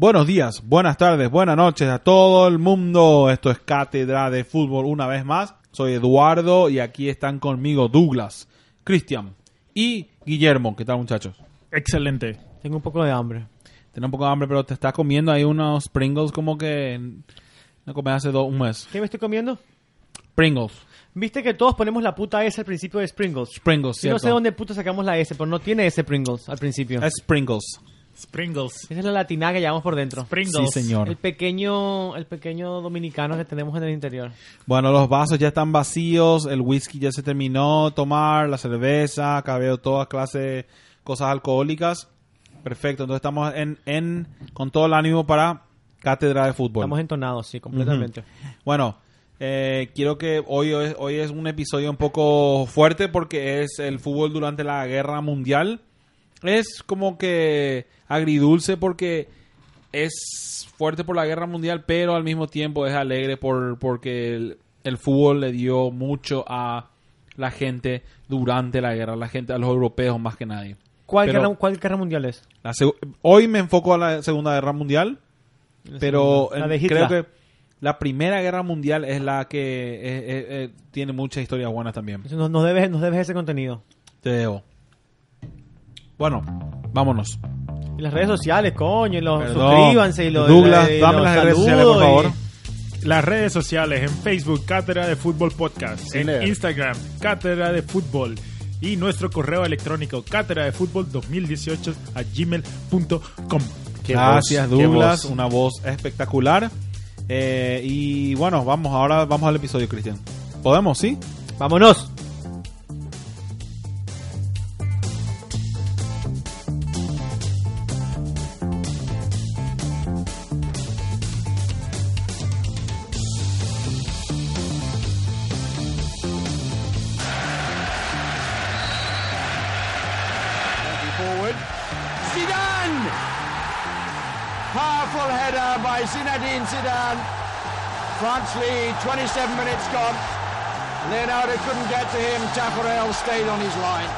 Buenos días, buenas tardes, buenas noches a todo el mundo. Esto es Cátedra de Fútbol una vez más. Soy Eduardo y aquí están conmigo Douglas, Cristian y Guillermo. ¿Qué tal muchachos? Excelente. Tengo un poco de hambre. Tengo un poco de hambre, pero te estás comiendo ahí unos Pringles como que no comí hace dos, un mes. ¿Qué me estoy comiendo? Pringles. Viste que todos ponemos la puta S al principio de Pringles. Pringles, Yo no sé dónde puta sacamos la S, pero no tiene S Pringles al principio. Es Pringles. Sprinkles. Esa es la latina que llevamos por dentro. Pringles. Sí, señor. El pequeño, el pequeño dominicano que tenemos en el interior. Bueno, los vasos ya están vacíos, el whisky ya se terminó, tomar la cerveza, acá veo toda clase de cosas alcohólicas. Perfecto, entonces estamos en, en con todo el ánimo para cátedra de fútbol. Estamos entonados, sí, completamente. Bueno, eh, quiero que hoy, hoy hoy es un episodio un poco fuerte porque es el fútbol durante la guerra mundial. Es como que agridulce porque es fuerte por la guerra mundial, pero al mismo tiempo es alegre por porque el, el fútbol le dio mucho a la gente durante la guerra, la gente a los europeos más que nadie. ¿Cuál, Pero- guerra, ¿Cuál guerra mundial es? La hoy me enfoco a la Segunda Guerra Mundial, pero La en- de Hitler. creo que la Primera Guerra Mundial es la que eh, eh, eh, tiene muchas historias buenas también. Nos, nos debes, nos debes ese contenido. Te debo. Bueno, vámonos. Y las redes sociales, coño, y los Perdón. suscríbanse y los Douglas, y dame los las redes sociales, por favor. y- Las redes sociales en Facebook, Cátedra de Fútbol Podcast. en leer. Instagram, Cátedra de Fútbol. Y nuestro correo electrónico, cátedra de fútbol 2018 a gmail.com. Gracias, Douglas. Una voz espectacular. Eh, y bueno, vamos, ahora vamos al episodio, Cristian. ¿Podemos, sí? ¡Vámonos! 27 minutes gone. Leonardo couldn't get to him. Tafarel stayed on his line.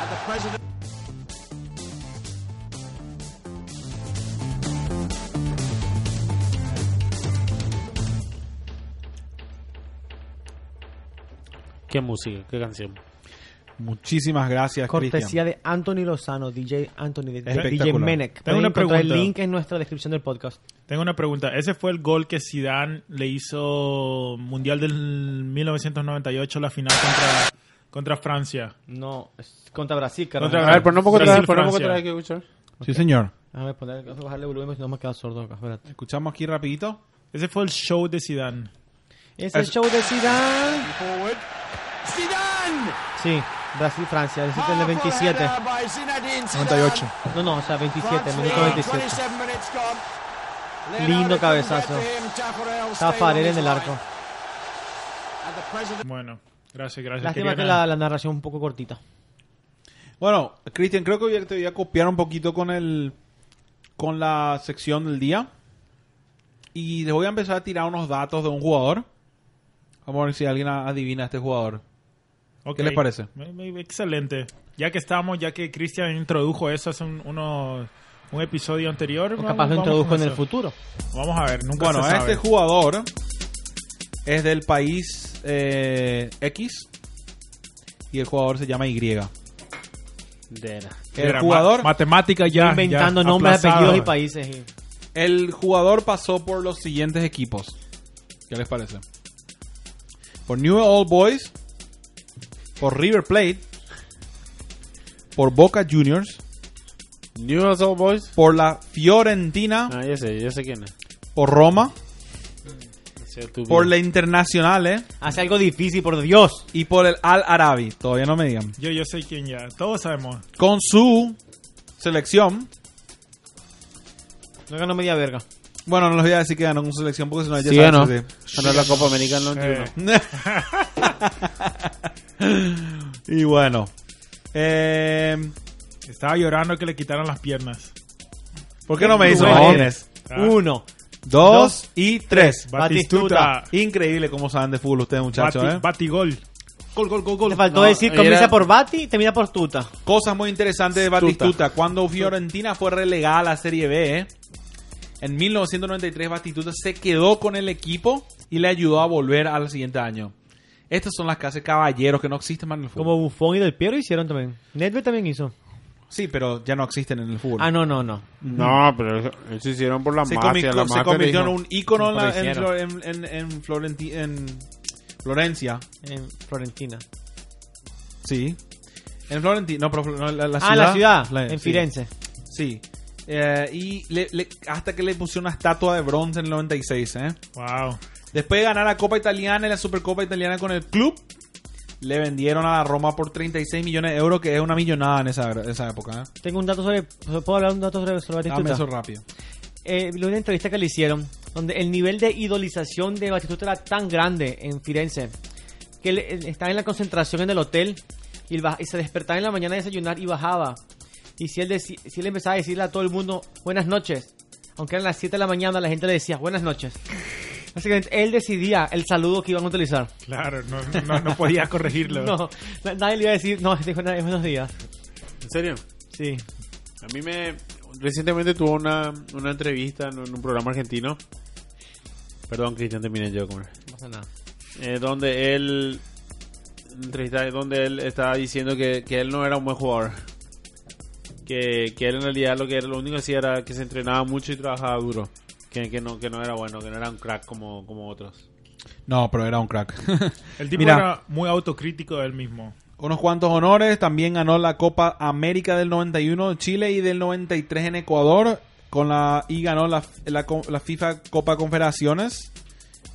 And the president. Qué música, qué canción. Muchísimas gracias, Cortesía de Anthony Lozano, DJ Anthony, de DJ. Menec. Tengo una encontrar el pregunta. link en nuestra descripción del podcast. Tengo una pregunta. Ese fue el gol que Zidane le hizo Mundial del 1998, la final contra, contra Francia. No, es contra Brasil, carajo. Contra A ver, ponemos vez, ponemos vez que escuchar. Sí, señor. Déjame poner, bajarle volumen si no me queda sordo acá. Espérate. Escuchamos aquí rapidito. Ese fue el show de Zidane. Es el show de Zidane. Forward. Zidane! Sí, Brasil-Francia, el en el Powerful 27. header by Zinedine Zidane. 98. No, no, o sea, 27, France minuto lead, 27. 27 minutes gone. Lindo cabezazo. Farel his en el arco. Bueno, gracias, gracias. Lástima Quería que la, la narración es un poco cortita. Bueno, Cristian, creo que te voy a copiar un poquito con el con la sección del día. Y les voy a empezar a tirar unos datos de un jugador. Vamos a ver si alguien adivina a este jugador. ¿Qué les parece? Excelente. Ya que estamos, ya que Cristian introdujo eso hace un, uno- un episodio anterior. O vamos- capaz lo introdujo en el futuro. Vamos a ver, nunca Bueno, se sabe. este jugador es del país eh, X. Y el jugador se llama Y. De la- El Era jugador, ma- matemática ya. inventando ya nombres, aplazado. apellidos y países. y- el jugador pasó por los siguientes equipos. ¿Qué les parece? Por New Old Boys, por River Plate, por Boca Juniors, Newell's Old Boys. por la Fiorentina, Ah, ya sé, ya sé quién es. por Roma, por la Internacional Hace algo difícil, por Dios. y por el Al Arabi. Todavía no me digan. Yo, yo sé quién ya. Todos sabemos. Con su selección. No ganó media verga. Bueno, no les voy a decir que ganó con su selección porque si no ya Sí, saben, ¿o no? sí. Ganó la Copa América en el 91. Eh, y bueno. Eh, estaba llorando que le quitaran las piernas. ¿Por qué no me dicen Bueno. Ah. Uno. Dos y tres. Batistuta. Increíble cómo saben de fútbol ustedes, muchachos. Bati- ¿eh? Batigol. Gol, gol, gol, gol. Te faltó No, decir, era- comienza por Bati y termina por Tuta. Cosas muy interesantes de Tuta. Batistuta. Cuando Fiorentina fue relegada a la Serie B, ¿eh? en 1993 Batistuta se quedó con el equipo y le ayudó a volver al siguiente año. Estas son las clases caballeros que no existen más en el fútbol. Como Buffon y Del Piero hicieron también. Nedved también hizo. Sí, pero ya no existen en el fútbol. Ah, no, no, no. No, pero eso, eso hicieron por la se, mafia. comi- la se mafia convirtió en un ícono en, la- en, hicieron. Flor- en, en- en Florenti- en Florencia. En Florentina. Sí. En Florentina. No, pero no, la, la ciudad. ah, la ciudad. La- en sí. Firenze. Sí. Eh, y le- le- hasta que le pusieron una estatua de bronce en el 96, ¿eh? Wow. Después de ganar la Copa Italiana y la Supercopa Italiana con el club, le vendieron a la Roma por 36 millones de euros, que es una millonada en esa, esa época. ¿eh? Tengo un dato sobre. ¿Puedo hablar un dato sobre, sobre Dame Batistuta? eso rápido. eh, una entrevista que le hicieron donde el nivel de idolización de Batistuta era tan grande en Firenze que él, él estaba en la concentración en el hotel y, él baj- y se despertaba en la mañana a desayunar y bajaba. Y si él, deci- si él empezaba a decirle a todo el mundo buenas noches, aunque eran las 7 de la mañana, la gente le decía buenas noches. Básicamente, él decidía el saludo que iban a utilizar. Claro, no, no, no podía corregirlo. No, na- nadie le iba a decir, no, dijo "Na- buenos días. ¿En serio? Sí. A mí me... Recientemente tuvo una, una entrevista en un programa argentino. Perdón, Cristian, terminé yo de comer. No pasa nada. Eh, donde él... Entrevista donde él estaba diciendo que, que él no era un buen jugador. Que, que él en realidad lo que era, lo único que hacía era que se entrenaba mucho y trabajaba duro. Que, que, no, que no era bueno, que no era un crack como, como otros. No, pero era un crack. El tipo Mira. era muy autocrítico de él mismo. Unos cuantos honores. También ganó la Copa América del 91 en Chile y del 93 en Ecuador. Con la, y ganó la, la, FIFA Copa Confederaciones.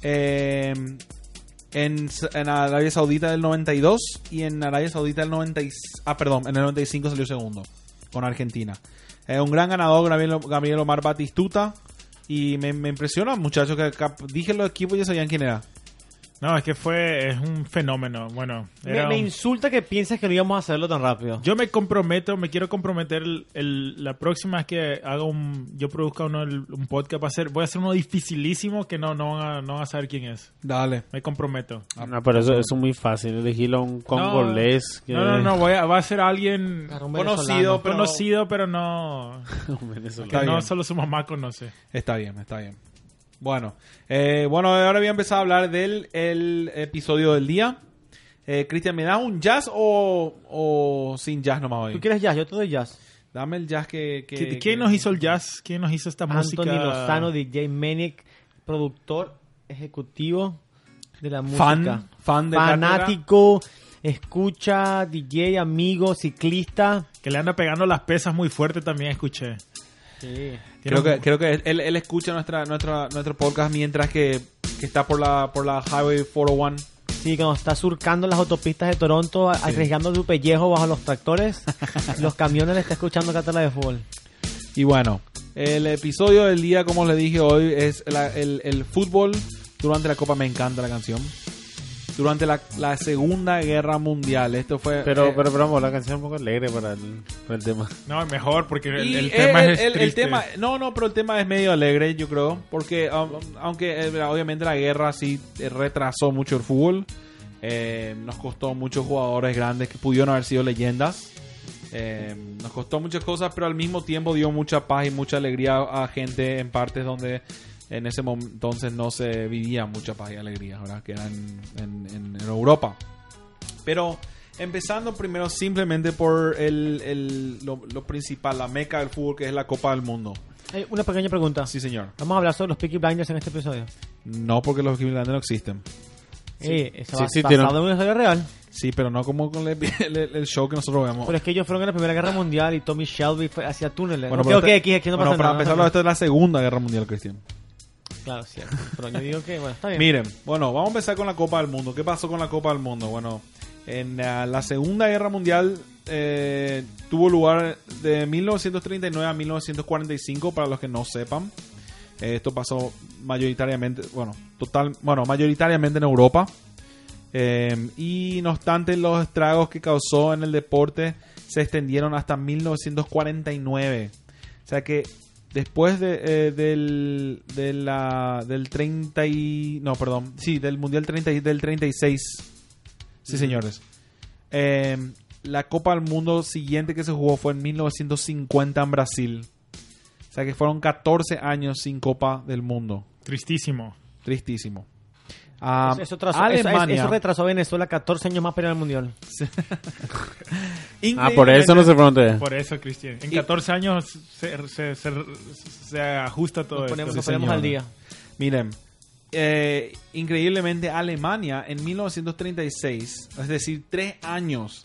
eh, en, en Arabia Saudita del 92 y en Arabia Saudita del 90 y- ah perdón en el 95 salió segundo con Argentina Eh, un gran ganador Gabriel, Gabriel Omar Batistuta y me, me impresiona muchachos que cap- dije los equipos ya sabían quién era No, es que fue es un fenómeno. Bueno, Me, era me un- insulta que pienses que no íbamos a hacerlo tan rápido. yo me comprometo, me quiero comprometer el, el- la próxima vez que haga un, yo produzca uno, el- un podcast, va a ser, voy a hacer uno dificilísimo que no, no, van a, no van a saber quién es. dale Me comprometo. No, pero eso, eso es muy fácil. Elegirlo a un congolés. que- No, no, no, voy a, va a ser alguien Claro, Conocido, pero- conocido, pero no, un venezolano. que no solo su mamá conoce. Está bien, está bien. Bueno, eh, bueno, ahora voy a empezar a hablar del el episodio del día. Eh, Cristian, ¿me das un jazz o, o sin jazz nomás hoy? ¿Tú quieres jazz? Yo te doy jazz. Dame el jazz que... que- ¿Qui- ¿Quién que- nos hizo el jazz? ¿Quién nos hizo esta música? Anthony Lozano, DJ Manic, productor ejecutivo de la música. Fan, fan de Fanático, escucha, DJ, amigo, ciclista. Que le anda pegando las pesas muy fuerte también, escuché. Sí. Creo que, creo que él, él escucha nuestra, nuestra, nuestro podcast mientras que, que está por la, por la Highway 401. Sí, cuando está surcando las autopistas de Toronto, a- arriesgando su pellejo bajo los tractores, los camiones le está escuchando cátedra de fútbol. Y bueno, el episodio del día, como les dije hoy, es la- el, el fútbol durante la Copa. Me encanta la canción. Durante la, la Segunda Guerra Mundial. Esto fue... Pero, eh, pero, pero, vamos, la canción es un poco alegre para el, para el tema. No, mejor, porque el, tema el- es el- tema, no, no, pero el tema es medio alegre, yo creo, porque um, aunque eh, obviamente la guerra sí eh, retrasó mucho el fútbol, eh, nos costó muchos jugadores grandes que pudieron haber sido leyendas, eh, nos costó muchas cosas, pero al mismo tiempo dio mucha paz y mucha alegría a gente en partes donde en ese momento entonces no se vivía mucha paz y alegría, ¿verdad? Que era en, en- en- en Europa. Pero empezando primero simplemente por el, el- lo, lo principal, la meca del fútbol, que es la Copa del Mundo. Eh, una pequeña pregunta. Sí, señor. Vamos a hablar sobre los Peaky Blinders en este episodio. No porque los Cleveland no existen. Eh, Sí, sí, basado tiene- en una historia real. Sí, pero no como con el, el- el show que nosotros vemos. Pero es que ellos fueron en la Primera Guerra Mundial y Tommy Shelby fue hacia túneles. Bueno, pero ok, te- aquí, aquí no bueno, pasa para nada. empezarlo, esto es la Segunda Guerra Mundial, Cristian. Claro, cierto. Pero yo digo que, bueno, está bien. Miren, bueno, vamos a empezar con la Copa del Mundo. ¿Qué pasó con la Copa del Mundo? Bueno, en la Segunda Guerra Mundial eh, tuvo lugar de 1939 a 1945, para los que no sepan. Eh, esto pasó mayoritariamente, bueno, total, bueno, mayoritariamente en Europa. Eh, y no obstante, los estragos que causó en el deporte se extendieron hasta 1949. O sea que después de, eh, del, de la, del 30 y... No, perdón. Sí, del Mundial 30 y- del 36. Sí, señores. Eh, la Copa del Mundo siguiente que se jugó fue en 1950 en Brasil. O sea que fueron 14 años sin Copa del Mundo. Tristísimo. Tristísimo. Ah, Eso, atrasó- eso- Alemania. eso retrasó a Venezuela 14 años más para ir al mundial. Ah, por eso no se frontea. Por eso, Cristian. En Y- 14 años se, se, se, se ajusta todo Nos esto. ponemos, sí, nos ponemos al día. Miren, eh, increíblemente Alemania en 1936, es decir, tres años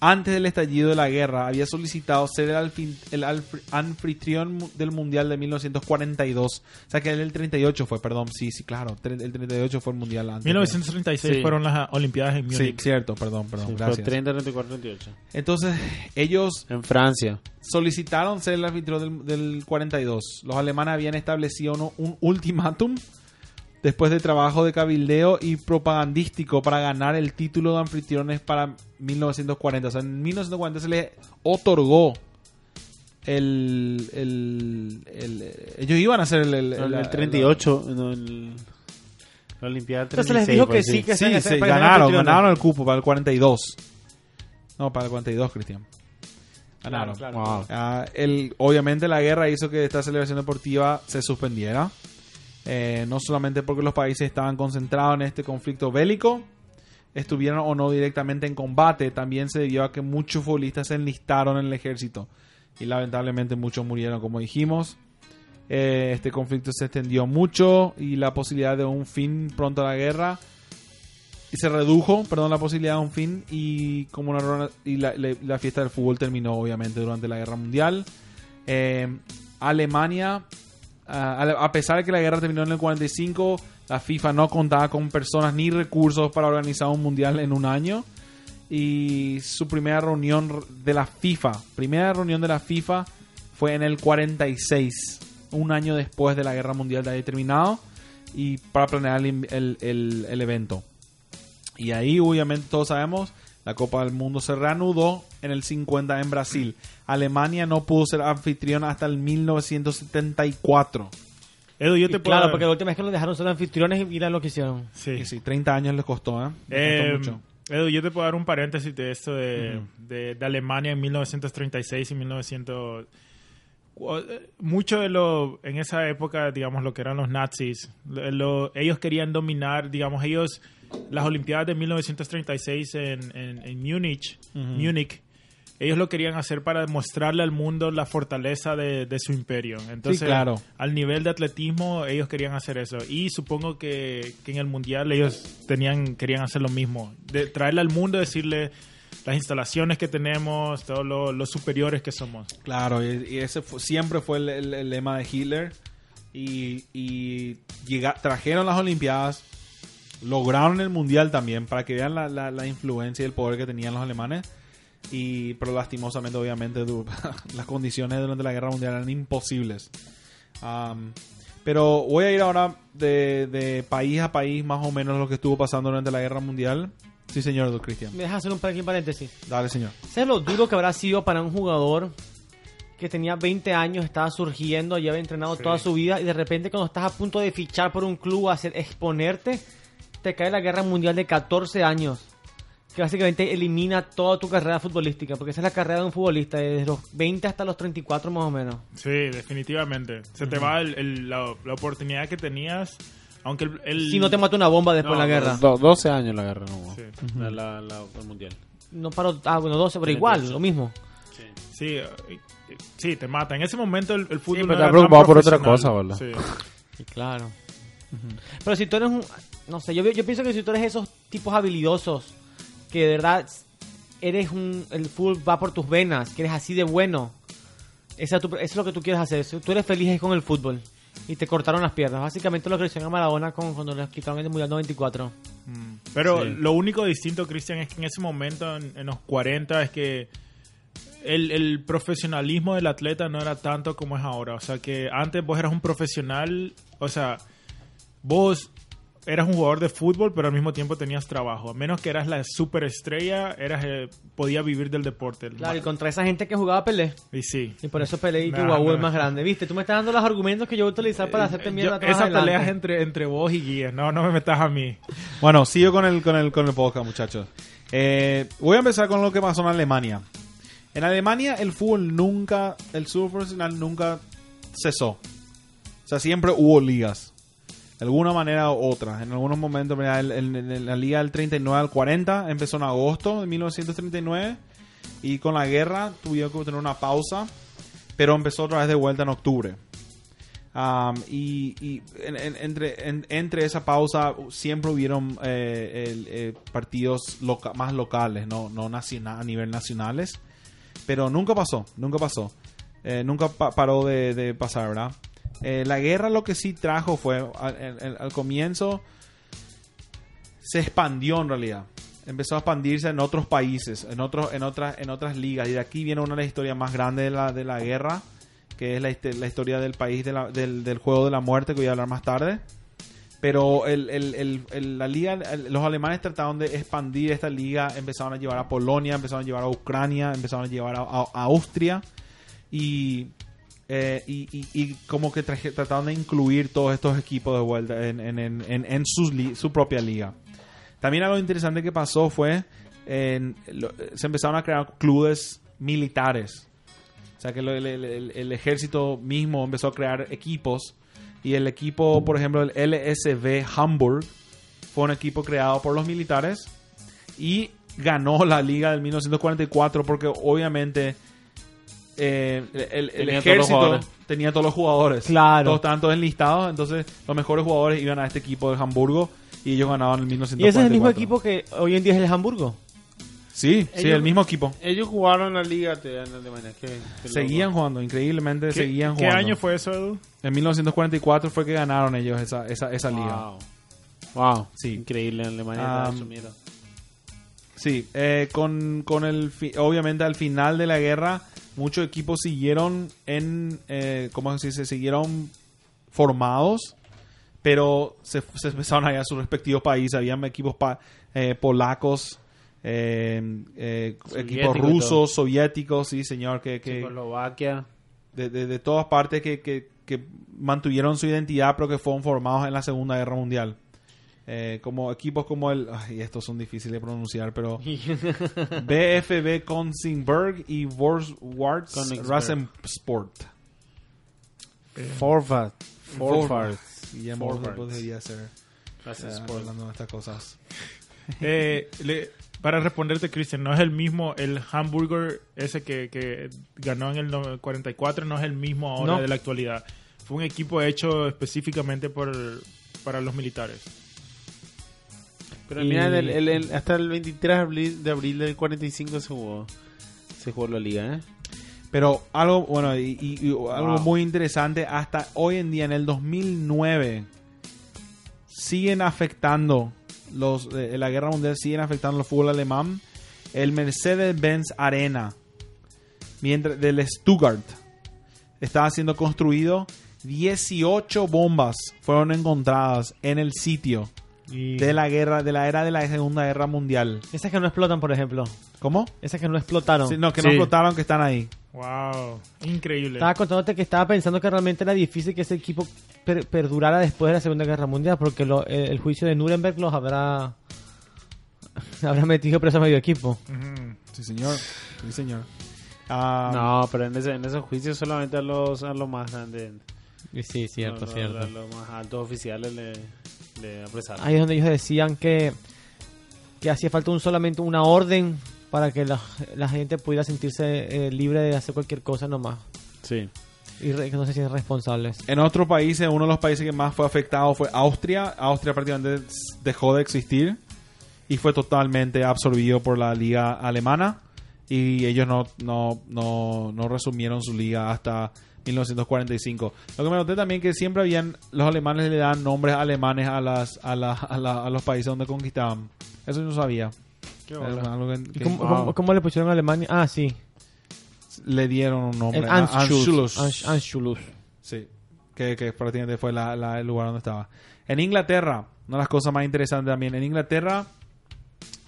antes del estallido de la guerra, había solicitado ser el, alfin- el anfitrión del Mundial de 1942. O sea que el 38 fue, perdón, sí, sí, claro, tre- el 38 fue el Mundial antes. 1936 Sí. fueron las Olimpiadas en Sí, Múnich. cierto, perdón, perdón, Sí, gracias. 30, 34, 38. Entonces, ellos En Francia. solicitaron ser el anfitrión del, del 42. Los alemanes habían establecido uno- un ultimátum después de trabajo de cabildeo y propagandístico para ganar el título de anfitriones para 1940. O sea, en 1940 se les otorgó el... el- el- ellos iban a hacer el... el- el 38. no, el- la Olimpiada del Entonces les 36. dijo pues, que sí, que Sí, se- se ganaron, ganaron el cupo para el 42. No, para el 42, Cristian. Ganaron. Claro, claro. Wow. Ah, el, obviamente la guerra hizo que esta celebración deportiva se suspendiera. Eh, no solamente porque los países estaban concentrados en este conflicto bélico, estuvieron o no directamente en combate, también se debió a que muchos futbolistas se enlistaron en el ejército. Y lamentablemente muchos murieron, como dijimos. Eh, este conflicto se extendió mucho y la posibilidad de un fin pronto a la guerra y se redujo, perdón, la posibilidad de un fin y como una y la, fiesta del fútbol terminó obviamente durante la guerra mundial. Eh, Alemania, a a pesar de que la guerra terminó en el 45, la FIFA no contaba con personas ni recursos para organizar un mundial en un año y su primera reunión de la FIFA, primera reunión de la FIFA fue en el 46, un año después de la guerra mundial de haber terminado y para planear el, el- el- el evento. Y ahí, obviamente, todos sabemos, la Copa del Mundo se reanudó en el 50 en Brasil. Alemania no pudo ser anfitrión hasta el 1974. Edu, yo Y te puedo... claro, porque la última vez que los dejaron ser anfitriones y mira lo que hicieron. Sí. Y sí, 30 años les costó, ¿eh? Les Eh, costó mucho. Edu, yo te puedo dar un paréntesis de esto de, de- de Alemania en 1936 y 1900. Cu- eh, Mucho de lo, en esa época, digamos, lo que eran los nazis, lo- lo- ellos querían dominar, digamos, ellos, las Olimpiadas de 1936 en, en, en Múnich, Múnich, ellos lo querían hacer para demostrarle al mundo la fortaleza de, de su imperio. Entonces, claro. al nivel de atletismo, ellos querían hacer eso. Y supongo que, que en el mundial ellos tenían, querían hacer lo mismo. De traerle al mundo, decirle las instalaciones que tenemos, todos lo, lo superiores que somos. Claro, y, y ese fue- siempre fue el, el- el lema de Hitler. Y, y llega- trajeron las Olimpiadas, lograron el Mundial también, para que vean la, la- la influencia y el poder que tenían los alemanes. Y, pero lastimosamente, obviamente, du- las condiciones durante la guerra mundial eran imposibles. Am, pero voy a ir ahora de, de país a país, más o menos, lo que estuvo pasando durante la guerra mundial. Sí, señor, don Cristian. Me dejas hacer un pequeño paréntesis. Dale, señor. ¿Sabes lo duro que habrá sido para un jugador que tenía 20 años, estaba surgiendo, ya había entrenado Sí. toda su vida y de repente cuando estás a punto de fichar por un club, hacer exponerte, te cae la guerra mundial de 14 años? Que básicamente elimina toda tu carrera futbolística, porque esa es la carrera de un futbolista, desde los 20 hasta los 34 más o menos. Sí, definitivamente. Se te va el- el- la, la oportunidad que tenías, aunque el... el- Si no te mata una bomba después No, de la guerra. Do- 12 años la guerra, no. Sí. La, la, la- el mundial. No paro, ah, bueno, 12, pero igual, lo mismo. Sí, eh, sí, te mata. En ese momento el, el fútbol pero no está era preocupado por otra cosa, ¿verdad? Sí. Sí, claro. Pero si tú eres un... No sé, yo, yo pienso que si tú eres esos tipos habilidosos, que de verdad eres un... El fútbol va por tus venas, que eres así de bueno. Esa tu- eso es lo que tú quieres hacer. Tú eres feliz con el fútbol. Y te cortaron las piernas. Básicamente lo que le hicieron a Maradona con, cuando le quitaron el Mundial 94. Pero Sí. lo único distinto, Cristian, es que en ese momento, en, en los 40, es que el, el profesionalismo del atleta no era tanto como es ahora. O sea, que antes vos eras un profesional, o sea, vos eras un jugador de fútbol, pero al mismo tiempo tenías trabajo. A menos que eras la superestrella, eras eh, podía vivir del deporte. Claro, y contra esa gente que jugaba Pelé. Y sí. Y por eso Pelé y Chihuahua no. es más grande. ¿Viste? Tú me estás dando los argumentos que yo voy a utilizar para hacerte Yo- mierda. atrás esa adelante. pelea es entre, entre vos y Guía. No, no me metas a mí. Bueno, sigo con el, con el, con el podcast, muchachos. Eh, voy a empezar con lo que pasó en Alemania. En Alemania el fútbol nunca, el fútbol profesional nunca cesó. O sea, siempre hubo ligas. De alguna manera u otra. En algunos momentos, mira, el- la liga del 39 al 40 empezó en agosto de 1939. Y con la guerra tuvieron que tener una pausa. Pero empezó otra vez de vuelta en octubre. Y y en- en- entre, en- entre esa pausa siempre hubieron eh, eh, partidos más locales, no, no naciona- a nivel nacionales. Pero nunca pasó, nunca pasó. Eh, nunca pa- paró de pasar, ¿verdad? Eh, la guerra lo que sí trajo fue, al, comienzo, se expandió en realidad. Empezó a expandirse en otros países, en, otros, en, otras, en otras ligas. Y de aquí viene una de las historias más grandes de la, de la guerra, que es la, historia del país del, del juego de la muerte, que voy a hablar más tarde. Pero el, el- el- la liga, los alemanes trataron de expandir esta liga, empezaron a llevar a Polonia, empezaron a llevar a Ucrania, empezaron a llevar a- a Austria y, eh, y, como que traje- trataron de incluir todos estos equipos de vuelta en, en- en- sus su propia liga. También algo interesante que pasó fue, lo- se empezaron a crear clubes militares. O sea que el, el- ejército mismo empezó a crear equipos. Y el equipo, por ejemplo, el LSV Hamburg, fue un equipo creado por los militares. Y ganó la liga del 1944 porque obviamente eh, el, el Tenía todos los ejército jugadores. tenía todos los jugadores. Claro. Todos estaban todos enlistados. Entonces los mejores jugadores iban a este equipo de Hamburgo. Y ellos ganaban el 1944. Y ese es el mismo equipo que hoy en día es el Hamburgo. Sí, sí, Ellos- el mismo equipo. Ellos jugaron la liga te- en Alemania. Qué- qué Seguían loco. jugando, increíblemente ¿Qué, seguían qué jugando. año fue eso, Edu? En 1944 fue que ganaron ellos esa, esa, esa liga. Wow. Wow. Sí. Increíble. En Alemania Ah, mierda. Sí, eh, con, con el fi- obviamente al final de la guerra muchos equipos siguieron en eh, ¿cómo se dice? siguieron formados pero se, se empezaron a ir a sus respectivos países habían equipos pa- eh, polacos eh, eh, equipos rusos soviéticos sí señor que, que Checoslovaquia. de, de- de todas partes que, que- que mantuvieron su identidad pero que fueron formados en la Segunda Guerra Mundial. Eh, como equipos como el... Ay, estos son difíciles de pronunciar, pero... BFB Konzingberg y Königsberg. Rasensport. Forfart. Forfart. Guillermo Forwards. podría ser eh, hablando de estas cosas. Eh, le- para responderte, Cristian, no es el mismo, el hamburger ese que, que ganó en el no- 44, no es el mismo ahora No. de la actualidad. Fue un equipo hecho específicamente por, para los militares. Pero Y- mira, el- el- el- hasta el 23 de abril, de abril del 45 se jugó, se jugó la liga, ¿eh? Pero algo, bueno, y, y- y algo Wow. muy interesante, hasta hoy en día, en el 2009, siguen afectando, los eh, la guerra mundial siguen afectando el fútbol alemán. El Mercedes-Benz Arena, mientras del Stuttgart, estaba siendo construido. 18 bombas fueron encontradas en el sitio Y de la guerra, de la era de la Segunda Guerra Mundial. Esas que no explotan, por ejemplo. ¿Cómo? Esas que no explotaron. Sí, no, que no Sí. explotaron, que están ahí. Wow, increíble. Estaba contándote que estaba pensando que realmente era difícil que ese equipo per- perdurara después de la Segunda Guerra Mundial, porque lo- el, el juicio de Nuremberg los habrá habrá metido preso a medio equipo. Sí, señor. Sí, señor. Ah, No, pero en, ese, en esos juicios solamente a los, a los más grandes, Y Sí, cierto, a los, cierto. a los más altos oficiales le, le apresaron. Ahí es donde ellos decían que, que hacía falta un solamente una orden para que la, la gente pudiera sentirse eh, libre de hacer cualquier cosa nomás. Sí. Y re- que no se sienten responsables. En otros países, uno de los países que más fue afectado fue Austria. Austria prácticamente dejó de existir y fue totalmente absorbido por la liga alemana. Y ellos no, no, no, no resumieron su liga hasta 1945. Lo que me noté también que siempre habían, los alemanes le dan nombres alemanes a, las, a, la- a, la- a los países donde conquistaban. Eso yo no sabía. Es algo que- ¿Y que- cómo, wow. cómo- cómo le pusieron a Alemania? Ah, sí. le dieron un nombre. El a- Anschluss. Anschluss. Ansch- Anschluss. Sí. que, que prácticamente fue la- la- el lugar donde estaba. En Inglaterra, una de las cosas más interesantes también, en Inglaterra,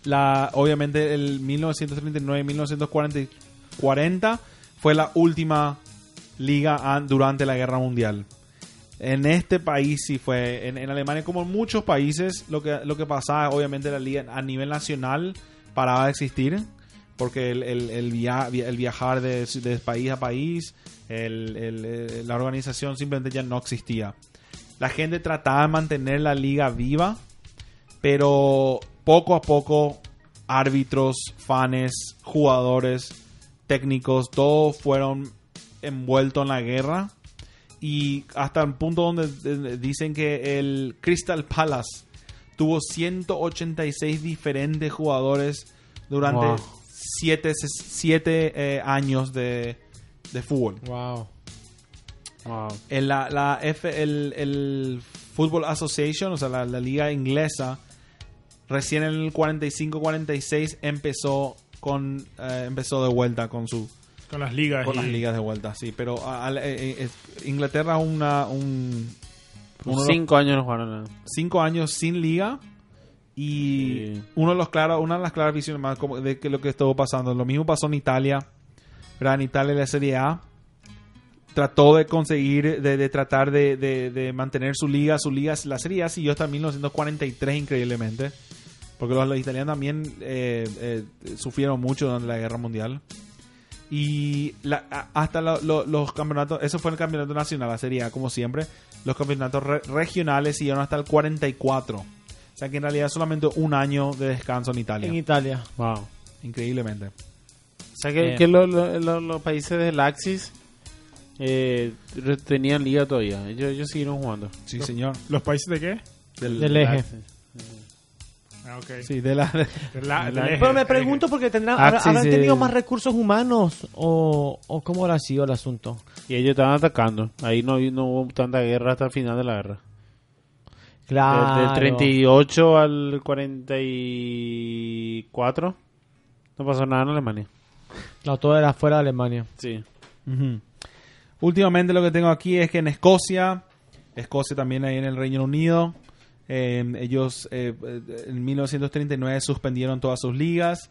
la, obviamente el 1939-1940 40 fue la última liga an- durante la guerra mundial. En este país sí fue, en, Alemania como en muchos países, lo que, lo que pasaba, obviamente la liga a nivel nacional paraba de existir, porque el, el, via- el viajar de, de país a país, el- la organización simplemente ya no existía. La gente trataba de mantener la liga viva, pero poco a poco árbitros, fans, jugadores, técnicos, todos fueron envueltos en la guerra y hasta el punto donde dicen que el Crystal Palace tuvo 186 diferentes jugadores durante Wow. 7 siete, eh, años de, de fútbol. Wow. Wow. En la, la F, el, el Football Association, o sea, la, la liga inglesa, recién en el 45-46 empezó con eh, empezó de vuelta con su Con las ligas. con y- las ligas de vuelta, sí. Pero a- a- eh, eh, Inglaterra una un uno de los- Cinco años no jugaron nada. cinco años sin liga y Sí. uno de los claros, una de las claras visiones más como de que lo que estuvo pasando. Lo mismo pasó en Italia, ¿verdad? En Italia la Serie A trató de conseguir, de, de tratar de, de- de mantener su liga, su liga, la Serie A siguió hasta 1943 increíblemente, porque los, los italianos también eh, eh, sufrieron mucho durante la Guerra Mundial. Y la- hasta lo- lo- los campeonatos, eso fue el campeonato nacional, la Serie A, como siempre. Los campeonatos re- regionales siguieron hasta el 44. O sea que en realidad solamente un año de descanso en Italia. En Italia. Wow. Increíblemente. O sea que, Eh. que lo- lo- lo- los países del Axis eh, tenían liga todavía. Ellos, ellos siguieron jugando. Sí, señor. ¿Los países de qué? Del- Del eje. Axis. Ah, ok. sí, de la, De la- del Pero me pregunto porque tendrán, Ah, habrá- habrán sí. tenido más recursos humanos o, o cómo habrá sido el asunto. Y ellos estaban atacando. Ahí no, no hubo tanta guerra hasta el final de la guerra. Claro. Del 38 al 44 no pasó nada en Alemania. Claro, todo era fuera de Alemania. Sí. Ujú. Últimamente lo que tengo aquí es que en Escocia, Escocia también ahí en el Reino Unido, eh, ellos eh, eh, en 1939 suspendieron todas sus ligas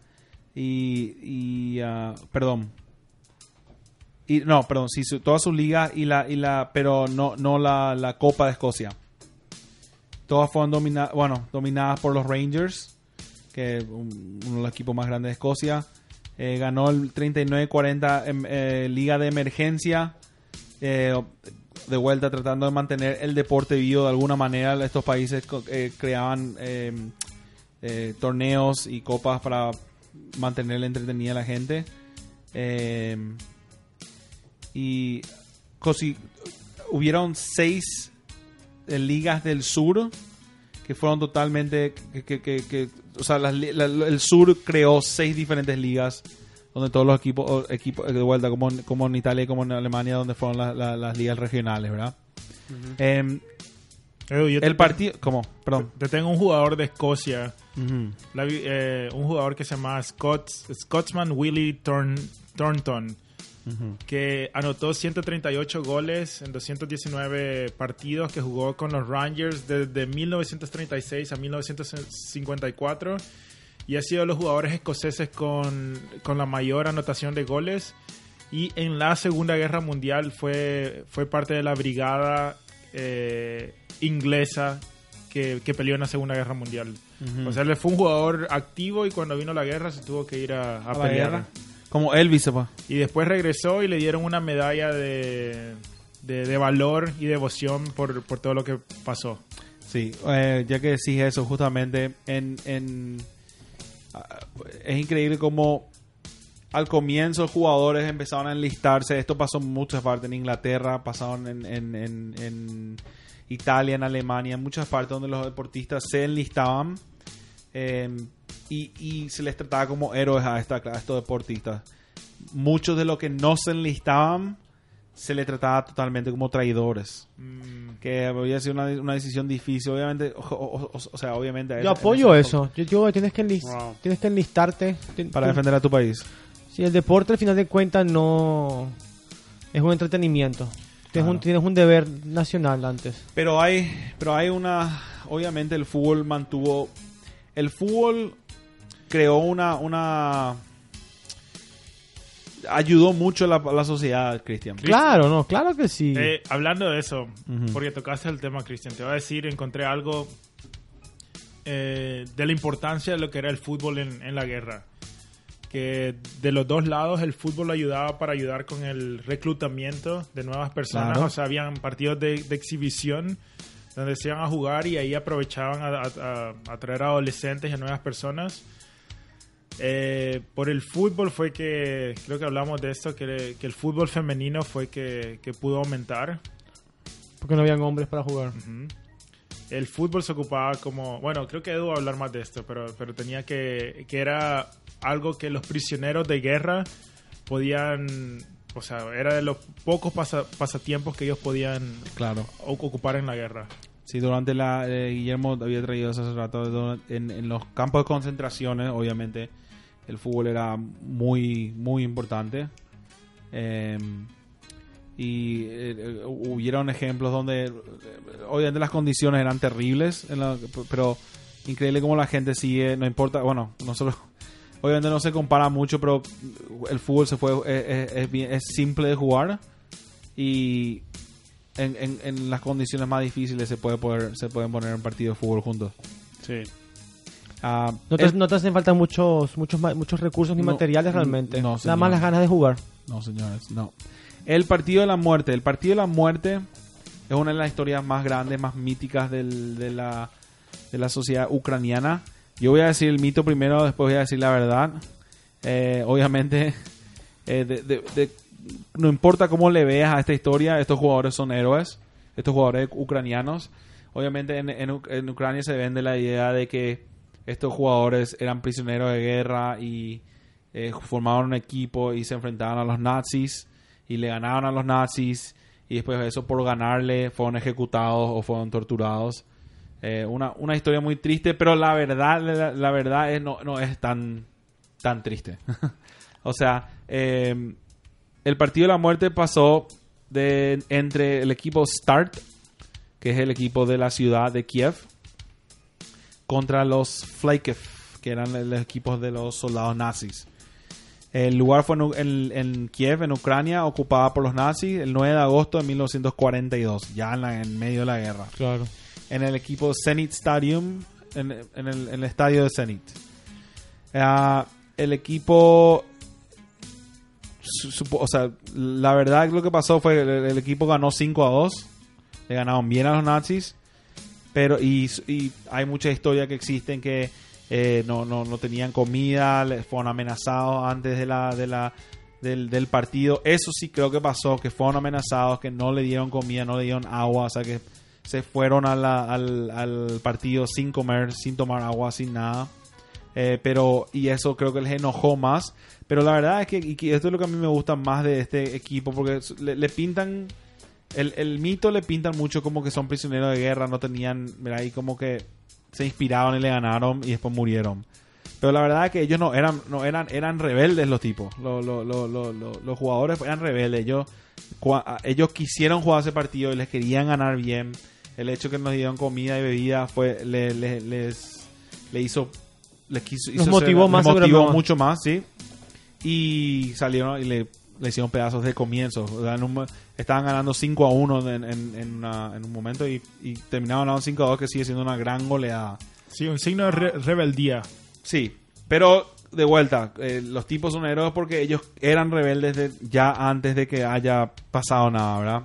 y, y, ah, perdón, y no, perdón, sí, su- todas sus ligas y la y la, pero no no la, la Copa de Escocia. Todas fueron dominadas, bueno, dominadas por los Rangers, que un- uno de los equipos más grandes de Escocia. Eh, ganó el 39-40 em, Liga de Emergencia. De vuelta tratando de mantener el deporte vivo de alguna manera. Estos países eh, creaban eh, eh, torneos y copas para mantener entretenida a la gente. Y cosi- hubieron seis ligas del sur que fueron totalmente que, o sea el sur creó seis diferentes ligas donde todos los equipos equipos de vuelta como, en- como en Italia y como en Alemania donde fueron la- la- las ligas regionales verdad Em, Edu, yo te- el partido cómo perdón. Te tengo un jugador de Escocia, Ujú. la vi- eh, un jugador que se llama Scott, Scotsman Willie Thorn- Thornton, que anotó 138 goles en 219 partidos que jugó con los Rangers desde 1936 a 1954 y ha sido de los jugadores escoceses con, con la mayor anotación de goles y en la Segunda Guerra Mundial fue, fue parte de la brigada eh, inglesa que, que peleó en la Segunda Guerra Mundial. O sea, él fue un jugador activo y cuando vino la guerra se tuvo que ir a, a A la pelear. guerra. como Elvis. Y después regresó y le dieron una medalla de, de, de valor y devoción por, por todo lo que pasó. Sí, eh, ya que decís eso, justamente en, en es increíble como al comienzo jugadores empezaron a enlistarse. Esto pasó en muchas partes, en Inglaterra, pasaron en, Italia, en Alemania, en muchas partes donde los deportistas se enlistaban eh, y, se les trataba como héroes a, a estos deportistas. Muchos de los que no se enlistaban se les trataba totalmente como traidores Mm, que había sido una, una decisión difícil, obviamente, o, o- o- o sea, obviamente. Yo apoyo eso. Yo, yo- tienes, que Wow. tienes que enlistarte. Para defender a tu país. Sí, el deporte al final de cuentas no es un entretenimiento. Tienes, un, tienes un deber nacional antes. Pero hay, pero hay una, obviamente el fútbol mantuvo, el fútbol creó una, una, ayudó mucho a la, la sociedad, Cristian. Claro, no, claro que sí. Eh, hablando de eso, porque tocaste el tema, Cristian, te voy a decir, encontré algo eh, de la importancia de lo que era el fútbol en, en la guerra. Que de los dos lados el fútbol ayudaba para ayudar con el reclutamiento de nuevas personas. Claro. O sea, habían partidos de, de exhibición donde se iban a jugar y ahí aprovechaban a, a- a- a traer a adolescentes y a nuevas personas. Eh, por el fútbol fue que, creo que hablamos de esto, que, que el fútbol femenino fue que, que pudo aumentar. Porque no habían hombres para jugar. Ujú. El fútbol se ocupaba como, bueno, creo que Edu va a hablar más de esto, pero, pero tenía que, que era algo que los prisioneros de guerra podían, o sea, era de los pocos pasa- pasatiempos que ellos podían Claro. o- ocupar en la guerra. Sí, durante la, eh, Guillermo había traído eso hace rato, en, en los campos de concentraciones, obviamente, el fútbol era muy, muy importante. Eh, y eh, eh, hubieron ejemplos donde, eh, obviamente las condiciones eran terribles, pero increíble cómo la gente sigue, no importa, bueno, nosotros, obviamente no se compara mucho, pero el fútbol se fue, es, es- simple de jugar y en las condiciones más difíciles se puede poder, se pueden poner un partido de fútbol juntos. Sí. Ah, No te, el- no te hacen falta muchos, muchos, muchos recursos ni No, materiales realmente. no, Nada más las ganas de jugar. No, señores, no. El partido de la muerte. El partido de la muerte es una de las historias más grandes, más míticas del- de, la, de la sociedad ucraniana. Yo voy a decir el mito primero, después voy a decir la verdad. Eh, obviamente, eh, de- de- de- no importa cómo le veas a esta historia, estos jugadores son héroes, estos jugadores ucranianos. Obviamente en, en Ucrania se vende la idea de que estos jugadores eran prisioneros de guerra y eh, formaron un equipo y se enfrentaban a los nazis y le ganaron a los nazis y después de eso por ganarle fueron ejecutados o fueron torturados. Eh, una, una historia muy triste, pero la verdad, la, verdad es no, no es tan, tan triste. o sea, eh, el partido de la muerte pasó de, entre el equipo Start, que es el equipo de la ciudad de Kiev, contra los Flakev, que eran los equipos de los soldados nazis. El lugar fue en, U- en- en Kiev, en Ucrania, ocupada por los nazis el 9 de agosto de 1942, ya en, la- en medio de la guerra. Claro. En el equipo Zenit Stadium, en, el, estadio de Zenit. Ah, el equipo, su- o sea, la verdad lo que pasó fue el, el equipo ganó 5 a 2, le ganaron bien a los nazis, pero y, hay mucha historia que existen que eh, no, no, no tenían comida, fueron amenazados antes de la, de la, del, del partido. Eso sí creo que pasó, que fueron amenazados, que no le dieron comida, no le dieron agua, o sea que se fueron al, al partido sin comer, sin tomar agua, sin nada. Eh, pero, y eso creo que les enojó más. Pero la verdad es que, y que esto es lo que a mí me gusta más de este equipo, porque le pintan, el, el mito le pintan mucho como que son prisioneros de guerra, no tenían, mira, ahí como que se inspiraron y le ganaron y después murieron. Pero la verdad es que ellos no eran, no eran, eran rebeldes los tipos. Los, los, los, los, jugadores eran rebeldes. Ellos, cua- ellos quisieron jugar ese partido y les querían ganar bien. El hecho que nos dieron comida y bebida fue, le- le- les, le hizo, les quiso, hizo motivó ser- más les motivó mucho más, sí. Y salieron y le, le hicieron pedazos de comienzo. O sea, en un mo- estaban ganando 5 a 1 en, en, en una- en un momento y, y terminaron ganando 5 a 2 que sigue siendo una gran goleada. Sí, un signo de re- rebeldía. Sí, pero de vuelta, eh, los tipos son héroes porque ellos eran rebeldes de- ya antes de que haya pasado nada, ¿verdad?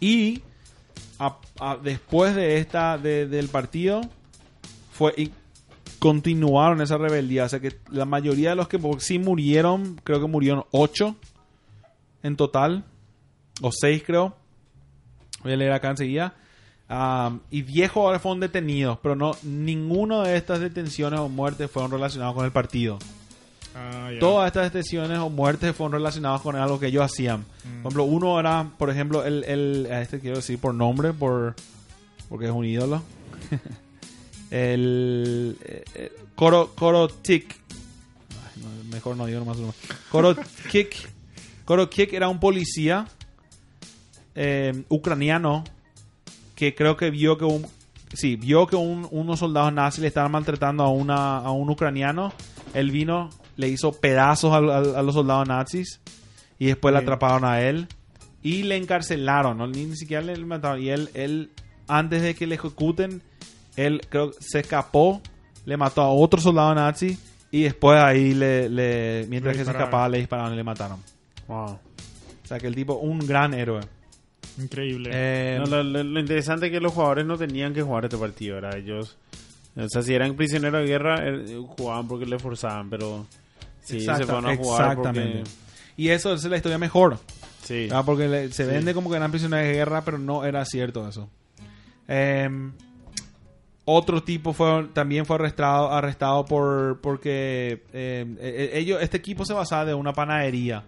Y a- a- después de esta de- del partido fue y continuaron esa rebeldía, o sea que la mayoría de los que sí murieron, creo que murieron ocho en total o seis creo. Voy a leer acá enseguida. Um, y 10 jugadores fueron detenidos, pero no ninguno de estas detenciones o muertes fueron relacionados con el partido. Ah. Todas estas detenciones o muertes fueron relacionadas con algo que ellos hacían. Por ejemplo, uno era, por ejemplo, el, el este quiero decir por nombre, por porque es un ídolo. el eh, eh, Koro Korotik. Ay, no, Mejor no digo nomás su nombre. Korotik. Korotik era un policía eh, ucraniano que creo que vio que un sí, vio que un- unos soldados nazis le estaban maltratando a una a un ucraniano. Él vino, le hizo pedazos al- al- a, los soldados nazis y después le Sí. atraparon a él y le encarcelaron, ¿no? ni, ni siquiera le mataron y él él antes de que le ejecuten él creo se escapó, le mató a otro soldado nazi y después ahí le, le- mientras Le que se escapaba le dispararon y le mataron. Wow. O sea que el tipo un gran héroe. Increíble. Eh, No, lo, lo- lo interesante es que los jugadores no tenían que jugar este partido, ¿verdad? Ellos, o sea, si eran prisioneros de guerra, eh, jugaban porque le forzaban, pero ellos se van a jugar exactamente. porque... Y eso es la historia mejor. Sí. ¿verdad? Porque le- se Sí. vende como que eran prisioneros de guerra, pero no era cierto eso. Em, otro tipo fue, también fue arrestado, arrestado por porque em, eh, ellos, este equipo se basaba de una panadería.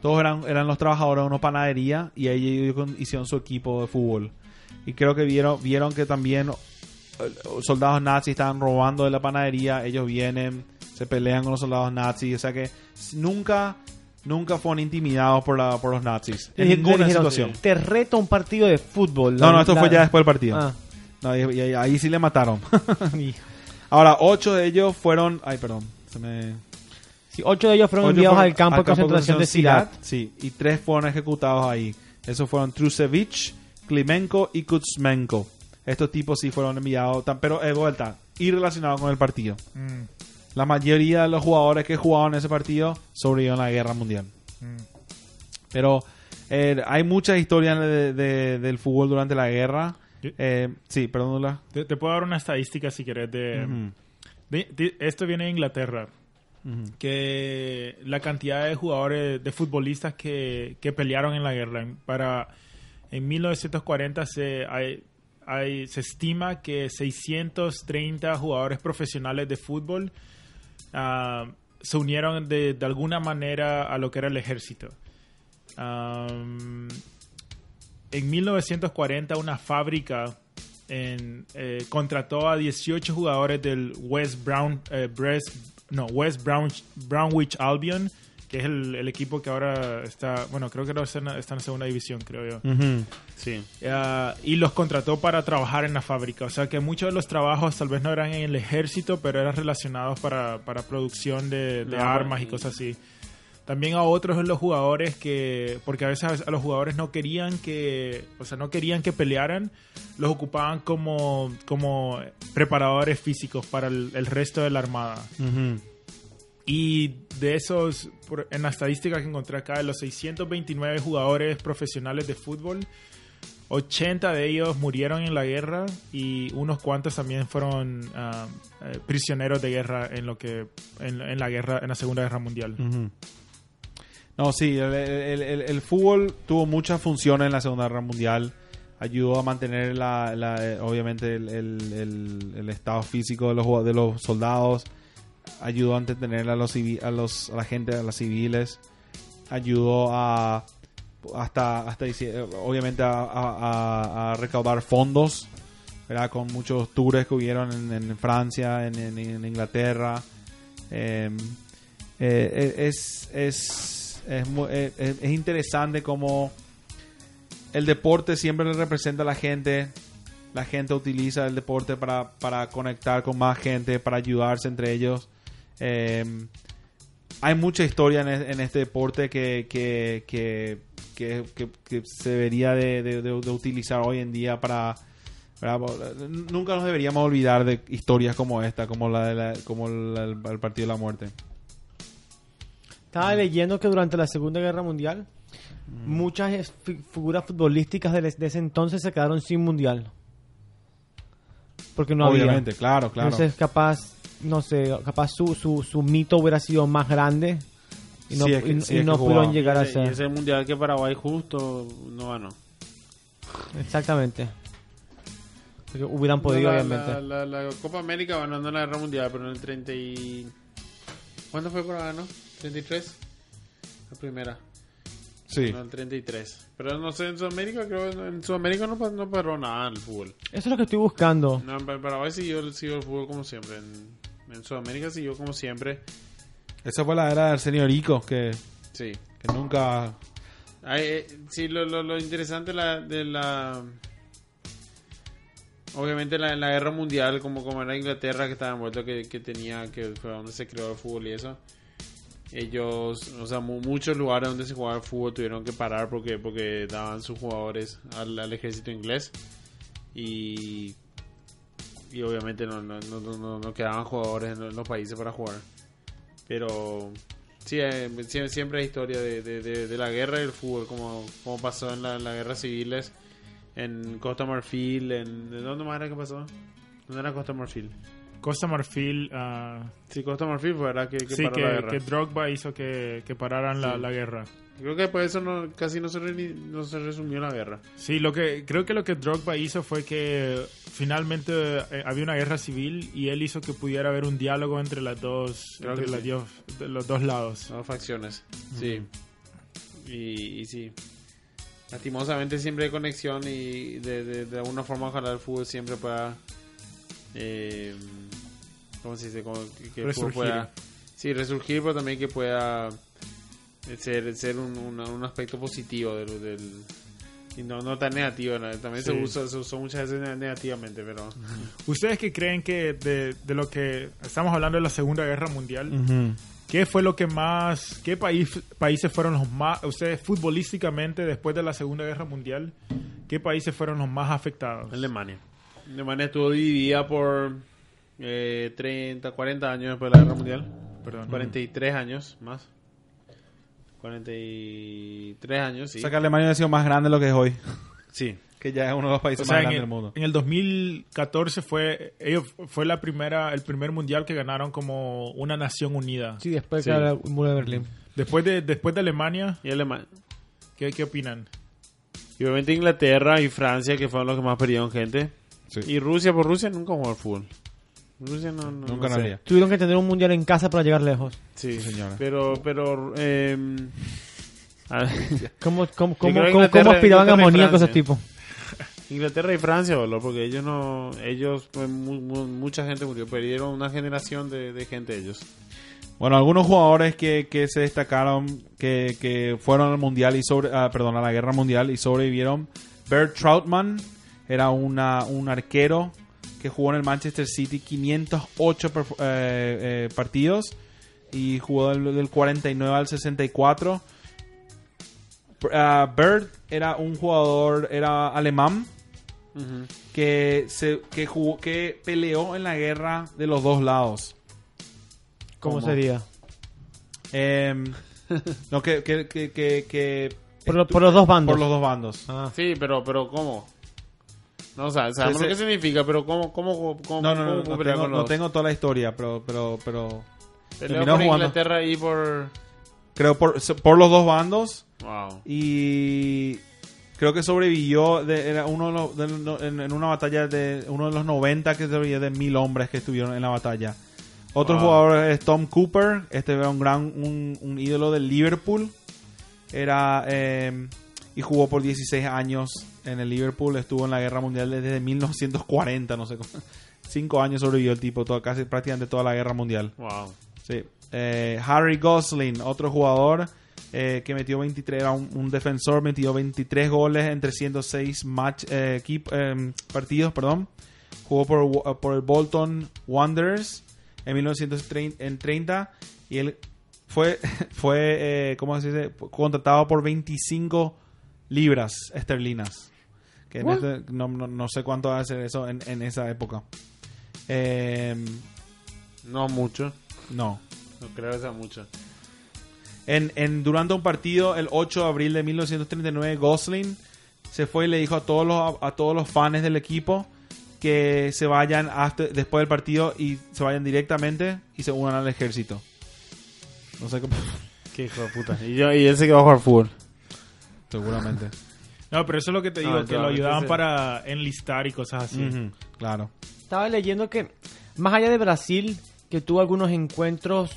Todos eran, eran los trabajadores de una panadería y ellos con- hicieron su equipo de fútbol. Y creo que vieron, vieron que también eh, soldados nazis estaban robando de la panadería. Ellos vienen, se pelean con los soldados nazis. O sea que nunca, nunca fueron intimidados por, la, por los nazis. En ninguna dijeron, situación. Te reto un partido de fútbol. No, no, esto fue ya después del partido. Ah. No, y- y- y ahí sí le mataron. Ahora, ocho de ellos fueron. Ay, perdón. Se me. Sí, ocho de ellos fueron ocho enviados fueron al campo de concentración de Sirat. Sí, y tres fueron ejecutados ahí. Esos fueron Trusevich, Klimenko y Kuzmenko. Estos tipos sí fueron enviados, pero de vuelta, y relacionados con el partido. Mm, La mayoría de los jugadores que jugaban en ese partido sobrevivieron a la guerra mundial. mm. Pero eh, hay muchas historias de- de- del fútbol durante la guerra. Eh, sí, perdón, Lula. Te, te puedo dar una estadística si querés de, Ujú, de- de- esto viene de Inglaterra que la cantidad de jugadores de futbolistas que, que pelearon en la guerra en- para en 1940 se hay, hay- se estima que 630 jugadores profesionales de fútbol ah, se unieron de, de alguna manera a lo que era el ejército. Am, en 1940 una fábrica en, eh, contrató a 18 jugadores del West Brown eh, Brest- no West Brown, Brownwich Albion que es el, el equipo que ahora está bueno creo que ahora está en, en segunda división creo yo. Sí. Ah, y los contrató para trabajar en la fábrica. O sea que muchos de los trabajos tal vez no eran en el ejército, pero eran relacionados para, para producción de, de armas y y- cosas así. También a otros de los jugadores que, porque a veces a los jugadores no querían que, o sea, no querían que pelearan, los ocupaban como, como preparadores físicos para el, el resto de la armada. Y de esos, por- en la estadística que encontré acá, de los 629 jugadores profesionales de fútbol, 80 de ellos murieron en la guerra y unos cuantos también fueron ah, eh, prisioneros de guerra en lo que en, en la guerra en la Segunda Guerra Mundial. No, sí, el, el- fútbol tuvo muchas funciones en la Segunda Guerra Mundial. Ayudó a mantener, la, la- eh, obviamente, el, estado físico de los, de los soldados. Ayudó a entretener a, los, a, los, a la gente, a los civiles. Ayudó a, hasta, hasta eh, obviamente, a, recaudar fondos. ¿verdad? Con muchos tours que hubieron en, Francia, en, Inglaterra. Em, eh, es, es, es, mu- eh, es- es interesante como el deporte siempre le representa a la gente. La gente utiliza el deporte para, para conectar con más gente, para ayudarse entre ellos. Eh, hay mucha historia en, es- este deporte que, que, que, que- se debería de, utilizar hoy en día para... Nunca nos deberíamos olvidar de historias como esta, como la, de la- como el partido de la muerte. Estaba leyendo que durante la Segunda Guerra Mundial muchas es- fi- figuras futbolísticas de, de ese entonces se quedaron sin mundial. Porque no Obviamente, había. claro, claro. Entonces, capaz, no sé, capaz su, su, su mito hubiera sido más grande y no, Sí, es que- y- sí, y es no que pudieron llegar a ser. y ese mundial que Paraguay justo no ganó. Exactamente. Porque hubieran podido, la, obviamente. La, la- la Copa América ganó en la Guerra Mundial, pero en el 30 y... ¿Cuándo fue para ganó? ¿33? La primera. Sí. No, el 33. Pero no sé, en Sudamérica creo en Sudamérica no, no paró nada el fútbol. Eso es lo que estoy buscando. No, en Paraguay siguió, siguió el fútbol como siempre. En, en Sudamérica siguió como siempre. Esa fue la era del señor Ico, que, Sí. que nunca... Ay, eh, sí, lo, lo, lo interesante la, de la... Obviamente la, la guerra mundial, como, como era Inglaterra que estaba envuelto, que, que tenía, que fue donde se creó el fútbol y eso. Ellos, o sea, mu- muchos lugares donde se jugaba el fútbol tuvieron que parar porque, porque daban sus jugadores al, ejército inglés. Y, y obviamente no, no, no, no- quedaban jugadores en los países para jugar. Pero sí, eh, sie- siempre hay historia de, de, de- la guerra y el fútbol, como, como pasó en la, la guerra civiles en Costa Marfil. En, ¿De dónde más era que pasó? ¿Dónde era Costa Marfil? Costa Marfil, ah, Sí, Costa Marfil fue verdad que, que sí, paró que, la guerra. que Drogba hizo que, que pararan la, Sí. la guerra. Creo que después de eso no, casi no se, re- no se resumió la guerra. Sí, lo que creo que lo que Drogba hizo fue que finalmente eh, había una guerra civil y él hizo que pudiera haber un diálogo entre las dos, Creo entre las sí. dios- los dos lados. Dos facciones. Sí. Y, y sí. Lastimosamente siempre hay conexión y de, de, de alguna forma ojalá el fútbol siempre pueda... Eh, ¿Cómo se dice? Como que- Resurgir. pueda... Sí, resurgir, pero también que pueda ser, ser un, un, un aspecto positivo del... del y no, no tan negativo, ¿no? también se, usa, se usó muchas veces ne- negativamente, pero... ¿Ustedes que creen que de, de lo que estamos hablando de la Segunda Guerra Mundial, qué fue lo que más, qué país, países fueron los más, ustedes futbolísticamente después de la Segunda Guerra Mundial, qué países fueron los más afectados? Alemania. Alemania estuvo dividida por eh, 30, 40 años después de la Guerra Mundial. Perdón. 43 años más. 43 años, sí. O sea que Alemania ha sido más grande de lo que es hoy. Sí. Que ya es uno de los O países sea, más grandes el, del mundo. en el 2014 fue ellos fue la primera el primer mundial que ganaron como una nación unida. Sí, después Sí. que el muro de Berlín. Después de después de Alemania, Y Alemania. ¿qué, qué opinan? Y obviamente Inglaterra y Francia, que fueron los que más perdieron gente. Sí. Y Rusia, por Rusia nunca jugó al fútbol. Rusia no, no, Nunca no sé. Tuvieron que tener un mundial en casa para llegar lejos. Sí, Sí, señora. Pero, pero, eh, ¿Cómo, cómo, cómo, cómo- aspiraban amoníaco esos Francia. tipos? Inglaterra y Francia, boludo, porque ellos no, ellos, pues, mu- mu- mucha gente murió, perdieron una generación de, de gente ellos. Bueno, algunos jugadores que, que se destacaron, que, que fueron al mundial y sobre, ah, perdón, a la guerra mundial y sobrevivieron. Bert Troutman era una, un arquero que jugó en el Manchester City 508 perf- eh, eh, partidos y jugó del, del 49 al 64. Ah, Bert era un jugador, era alemán que se que jugó, que peleó en la guerra de los dos lados. ¿Cómo, ¿Cómo? sería? Em, no, que, que, que, que, que- Por, lo- por los dos bandos. por los dos bandos. Ah. Sí, pero, pero ¿cómo? No, o sea, sabemos Ese- lo que significa, pero ¿cómo, cómo, cómo, No, no, no, cómo no, pelear tengo, no tengo toda la historia, pero, pero, pero Peleó por jugando. Inglaterra y por... creo por, por los dos bandos Wow. y creo que sobrevivió, de, era uno de los, de- no, en, en una batalla de uno de los 90 que sobrevivió de mil hombres que estuvieron en la batalla. Otro Wow. jugador es Tom Cooper, este era un gran, un, un ídolo del Liverpool, era em, y jugó por 16 años en el Liverpool, estuvo en la guerra mundial desde 1940, no sé cómo. Cinco años sobrevivió el tipo, todo, casi prácticamente toda la guerra mundial. Wow. Sí. Eh, Harry Gosling, otro jugador eh, que metió 23, era un, un defensor, metió 23 goles en 306 match, eh, keep- em, partidos, perdón. Jugó por, por el Bolton Wanderers en 1930 y él fue, fue eh, ¿cómo se dice? Contratado por 25 libras esterlinas. Que en este- no, no- no sé cuánto va a ser eso en, en esa época. Em, No mucho. no. No creo que sea mucho. En, en- durante un partido, el 8 de abril de 1939, Gosling se fue y le dijo a todos los, a, todos los fans del equipo que se vayan hasta, después del partido y se vayan directamente y se unan al ejército. No sé cómo. Qué hijo de puta. Y, yo, y él se quedó a jugar fútbol. Seguramente. No, pero eso es lo que te digo, Ah, que lo ayudaban entonces- para enlistar y cosas así. Ujú, claro. Estaba leyendo que, más allá de Brasil, que tuvo algunos encuentros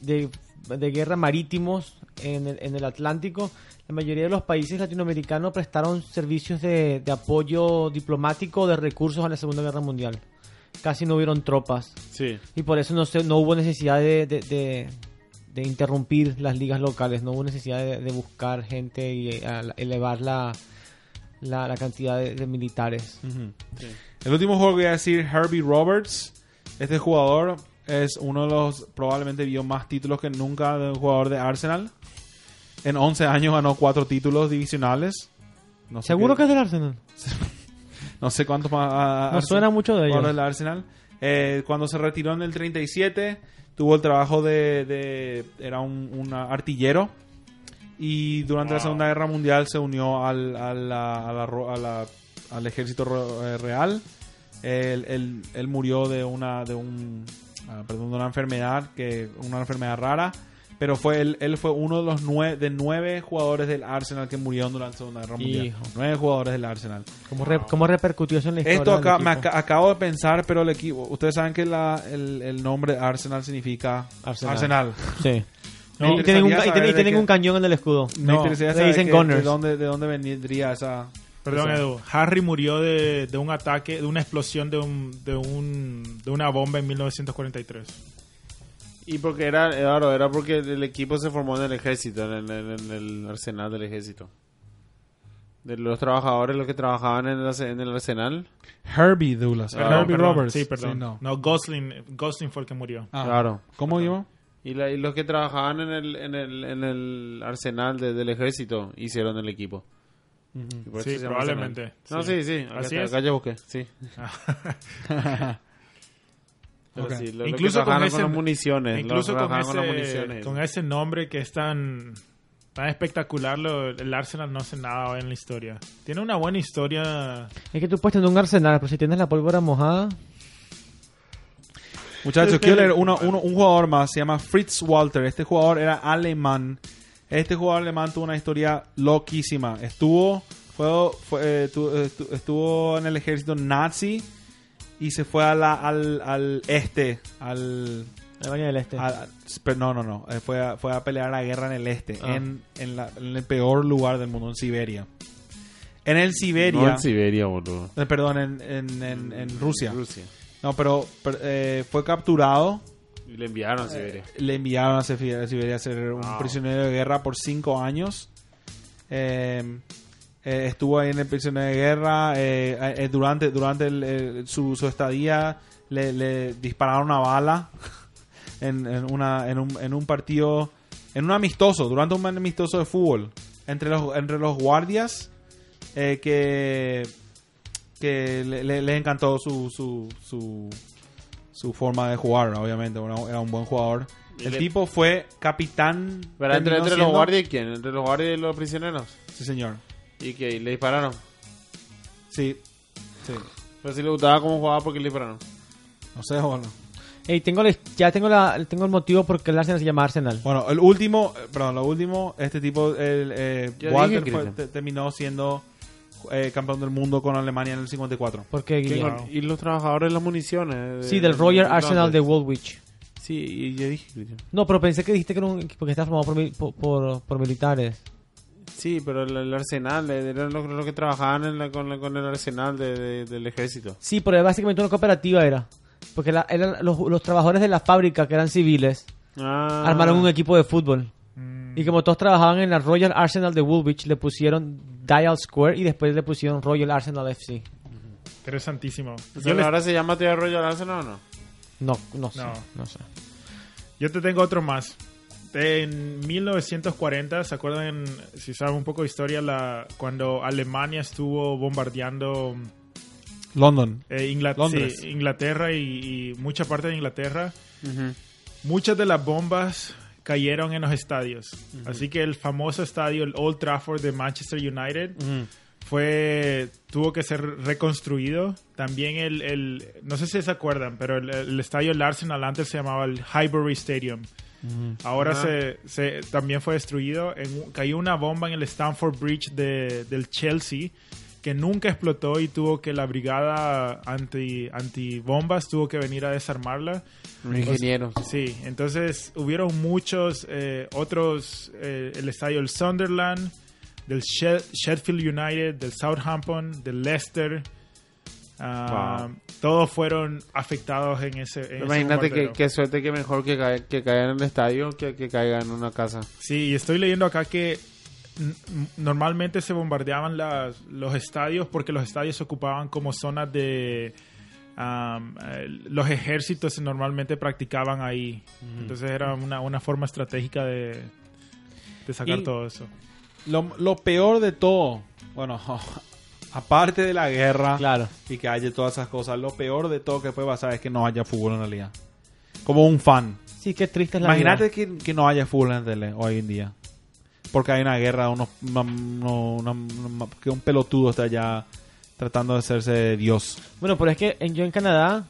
de, de guerra marítimos en el, en el Atlántico, la mayoría de los países latinoamericanos prestaron servicios de, de apoyo diplomático de recursos a la Segunda Guerra Mundial. Casi no hubieron tropas. Sí. Y por eso no, se, no hubo necesidad de, de, de- interrumpir las ligas locales. No hubo necesidad de, de buscar gente y eh, a- elevar la, la, la cantidad de, de militares. El último juego que voy a decir, Herbie Roberts. Este jugador es uno de los, probablemente vio más títulos que nunca de un jugador de Arsenal. En 11 años ganó 4 títulos divisionales. No sé ¿Seguro qué- que es del Arsenal? No sé cuántos más. No Arsenal- suena mucho de ellos. del Arsenal. Eh, cuando se retiró en el 37, tuvo el trabajo de. de- era un, un artillero. Y durante la Segunda Guerra Mundial se unió al, a la- a la ro- a la- al ejército eh, real. Él, él- él murió de una, de un, ah, perdón, de una enfermedad, que, una enfermedad rara. Pero fue él, él fue uno de los nueve, de nueve jugadores del Arsenal que murieron durante la Segunda Guerra Mundial. Hijo. Nueve jugadores del Arsenal. ¿Cómo, re- cómo repercutió eso en la historia Esto del acá, me acabo de pensar, pero el equipo, ustedes saben que la- el, el nombre Arsenal significa Arsenal. Arsenal. Sí. Me y tienen, un, interesaría y tienen- saber y de tienen qué- un cañón en el escudo. Me No, le saber dicen que- Gunners. de dónde, de dónde vendría esa. Perdón, esa- Edu. Harry murió de, de un ataque, de una explosión de, un, de, un, de una bomba en 1943. Y porque era, claro, era porque el equipo se formó en el ejército, en el, en el- en el arsenal del ejército. De los trabajadores, los que trabajaban en el, en el arsenal. Herbie Douglas. Herbie Perdón, Roberts. Sí, perdón. Sí, no. no. Gosling, Gosling fue el que murió. Ah, Claro. ¿Cómo iba? Y, la- y los que trabajaban en el, en el, en el arsenal de- del ejército hicieron el equipo. Por eso Sí, probablemente. Arsenal. No, Sí. sí, sí. Acá, Así está, es. acá ya busqué, sí. Pero Ok. sí, lo- lo que incluso con ese, con las municiones. incluso con ese, con municiones. con ese nombre que es tan, tan espectacular, lo- el Arsenal no hace nada hoy en la historia. Tiene una buena historia. Es que tú puedes tener un arsenal, pero si tienes la pólvora mojada... Muchachos, quiero leer uno, uno- un jugador más. Se llama Fritz Walter. Este jugador era alemán. Este jugador alemán tuvo una historia loquísima. Estuvo, fue, fue, eh, tu- estu- estuvo en el ejército nazi y se fue a la- al, al este, al, Alemania del Este. pero no, no, no. Eh, Fue a, fue a pelear la guerra en el este, Ah. en, en, la- en el peor lugar del mundo, en Siberia. En el Siberia, No en Siberia, boludo. eh, perdón, en, en, en, en Rusia. Rusia. No, pero, pero, eh, fue capturado Y le enviaron a Siberia. le enviaron a Siberia, a Siberia a ser un Wow. prisionero de guerra por cinco años. Eh, eh, estuvo ahí en el prisionero de guerra. eh, eh, durante durante el- el- su, su estadía le, le dispararon una bala en, en una, en, un, en un partido, en un amistoso, durante un amistoso de fútbol. Entre los, entre los guardias eh, que, que le- le- les encantó su, su, su, su forma de jugar, obviamente. Era, era un buen jugador. El tipo fue capitán. Pero entre, entre los guardias y quién? Entre los guardias y los prisioneros. Sí, señor. ¿Y que ¿Le dispararon? Sí. Sí. Pero si le gustaba cómo jugaba, porque le dispararon? No sé, bueno. Ey, tengo la- ya tengo, la, tengo el motivo por qué el Arsenal se llama Arsenal. Bueno, el último, eh, perdón, lo último, este tipo, el, eh, Walter dije, fue- Cristian. te- terminó siendo eh, campeón del mundo con Alemania en el 54. ¿Por qué, ¿Qué Guillermo? Y los trabajadores de las municiones. de- Sí, del Royal de- Arsenal de. Woolwich. Sí, y yo dije. No, pero pensé que dijiste que era un equipo que estaba formado por, mil- por, por- por militares. Sí, pero el, el arsenal, eran los, los que trabajaban en la- con, la- con el arsenal de- de- del ejército. Sí, pero era básicamente una cooperativa era. Porque la- eran los, los trabajadores de la fábrica, que eran civiles, Ah. armaron un equipo de fútbol. Mm, Y como todos trabajaban en la Royal Arsenal de Woolwich, le pusieron Dial Square y después le pusieron Royal Arsenal FC. interesantísimo. O sea, Yo, les- ¿Ahora se llama todavía Royal Arsenal o no? No, no sé. No. No, sé. yo te tengo otro más. En 1940, ¿se acuerdan, si saben un poco de historia, la, cuando Alemania estuvo bombardeando London. eh, Ingla- Londres. sí, Inglaterra y, y mucha parte de Inglaterra? Muchas de las bombas cayeron en los estadios. Así que el famoso estadio, el Old Trafford de Manchester United, fue tuvo que ser reconstruido. También el, el- no sé si se acuerdan, pero el, el estadio del Arsenal antes se llamaba el Highbury Stadium. Ahora se, se- también fue destruido. En cayó una bomba en el Stamford Bridge de- del Chelsea que nunca explotó y tuvo que la brigada anti antibombas tuvo que venir a desarmarla. Un ingeniero. Sí, entonces hubieron muchos eh, otros, eh, el estadio del Sunderland, del She- Sheffield United, del Southampton, del Leicester, Ah, Todos fueron afectados en ese. en ese Imagínate que, bombardeo. qué suerte que mejor que, cae- que caiga en el estadio que que caiga en una casa. Sí, y estoy leyendo acá que normalmente se bombardeaban las, los estadios porque los estadios se ocupaban como zonas de... eh, los ejércitos normalmente practicaban ahí. Entonces era una, una forma estratégica de, de sacar Y- todo eso. Lo, lo peor de todo, bueno, aparte de la guerra Claro. y que haya todas esas cosas, lo peor de todo que puede pasar es que no haya fútbol en la liga. Como un fan. Sí, qué triste es la Imagínate que, que no haya fútbol en la tele hoy en día. Porque hay una guerra, unos, que un pelotudo está allá tratando de hacerse Dios. Bueno, pero es que en- yo en Canadá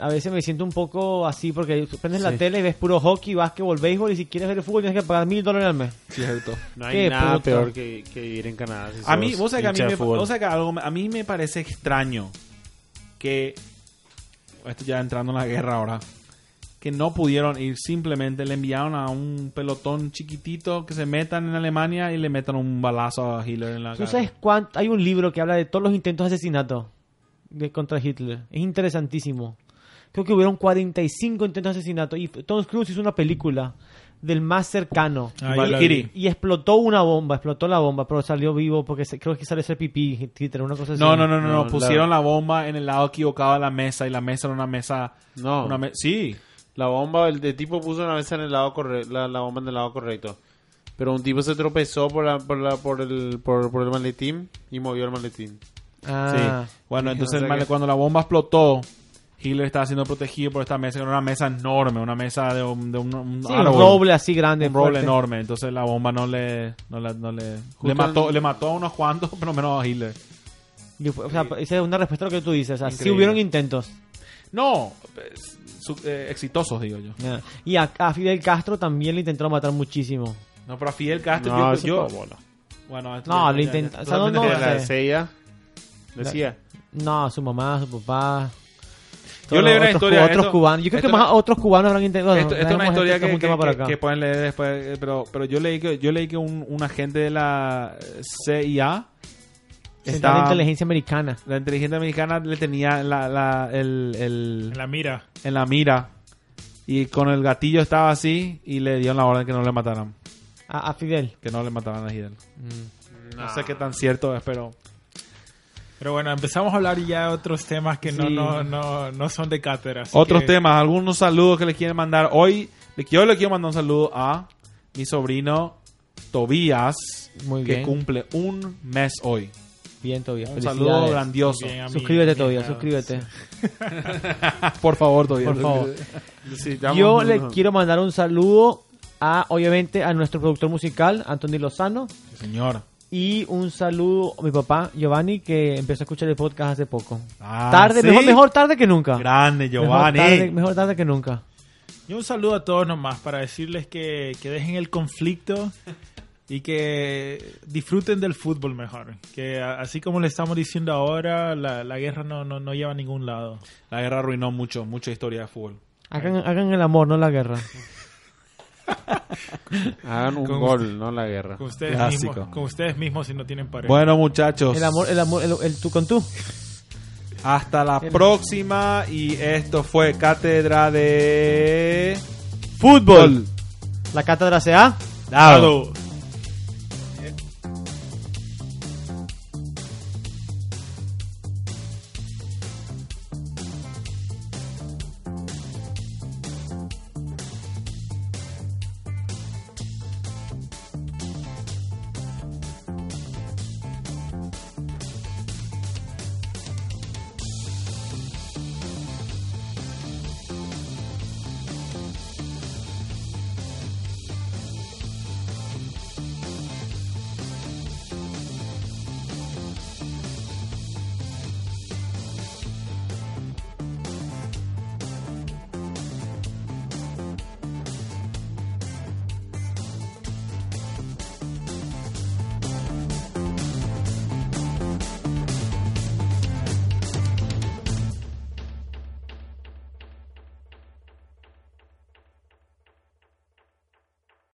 a veces me siento un poco así porque prendes la Sí. tele y ves puro hockey, básquetbol, béisbol y si quieres ver el fútbol tienes que pagar mil dólares al mes. Cierto. No hay Qué nada puto. peor que, que vivir en Canadá. si A mí, vos sabés que a mí, me, fútbol. vos sabés que algo, me- a mí me parece extraño que, esto ya entrando en la guerra ahora, que no pudieron ir, simplemente le enviaron a un pelotón chiquitito que se metan en Alemania y le metan un balazo a Hitler en la ¿Tú cara. sabes cuánto? Hay un libro que habla de todos los intentos de asesinato de, contra Hitler. Es interesantísimo. Creo que hubieron 45 intentos de asesinato y Tom Cruise hizo una película del más cercano. Ah, la Valkyrie. vi. Y explotó una bomba, explotó la bomba, pero salió vivo porque se- creo que sale ese pipí, Hitler, una cosa así. No, no, no, no, no, No, pusieron la- la bomba en el lado equivocado de la mesa y la mesa era una mesa... No, Una me- sí, la bomba, el de tipo puso una mesa en el lado correcto, la, la bomba en el lado correcto. Pero un tipo se tropezó por, la, por, la, por, el, por, por el maletín y movió el maletín. Ah, sí. Bueno, entonces o sea el male- que- cuando la bomba explotó, Hitler estaba siendo protegido por esta mesa, que era una mesa enorme, una mesa de un, de un, un sí, un roble así grande. un roble fuerte. enorme, entonces la bomba no le no le, no le, mató el- le mató a unos cuantos, pero menos a Hitler. O sea, esa es una respuesta a lo que tú dices. O sea, sí Increíble. hubieron intentos. No, pues, su- eh, exitosos digo yo. Y a, a Fidel Castro también le intentaron matar muchísimo. No, pero a Fidel Castro No, yo, yo- bueno, esto No, lo ya- intenta- ya- o sea, no, no, sella decía. No, su mamá, su papá. Yo leí una otros, historia, Otros esto- cubanos. Yo creo que esto- más otros cubanos habrán intentado. Esto, esto es una historia que, que, tema por que- acá. que pueden leer después, eh, pero, pero yo leí que yo leí que un, un agente de la CIA de estaba- inteligencia americana. la inteligencia americana le tenía la, la- el, el- En la mira. en la mira y con el gatillo estaba así y le dieron la orden que no le mataran, A, a Fidel. que no le mataran a Hidel. Mm. No sé qué tan cierto es, pero Pero bueno, empezamos a hablar ya de otros temas que no, Sí. no, no, no son de cátedra. otros que- temas, algunos saludos que les quieren mandar hoy. Yo le quiero mandar un saludo a mi sobrino Tobías, Muy que bien. cumple un mes hoy. Bien, Tobias. Un saludo grandioso. Bien, a mí, Suscríbete, a- suscríbete. Por favor, Tobías. Por favor. Yo le quiero mandar un saludo a, obviamente, a nuestro productor musical, Anthony Lozano. Señor. Y un saludo a mi papá, Giovanni, que empezó a escuchar el podcast hace poco. Ah, tarde, ¿sí? mejor, mejor tarde que nunca. Grande, Mejor Giovanni. tarde, mejor tarde que nunca. Y un saludo a todos nomás para decirles que, que dejen el conflicto y que disfruten del fútbol mejor. Que así como le estamos diciendo ahora, la, la guerra no, no, no lleva a ningún lado. La guerra arruinó mucho, mucha historia de fútbol. Hagan, hagan el amor, no la guerra. Hagan un Con- gol, no la guerra. Con ustedes, Clásico. mismos, con ustedes mismos si no tienen pareja. Bueno, muchachos. El amor, el amor, el, el tú con tú. Hasta la El- próxima. Y esto fue Cátedra de Fútbol. La cátedra se ha. Dado. Dado.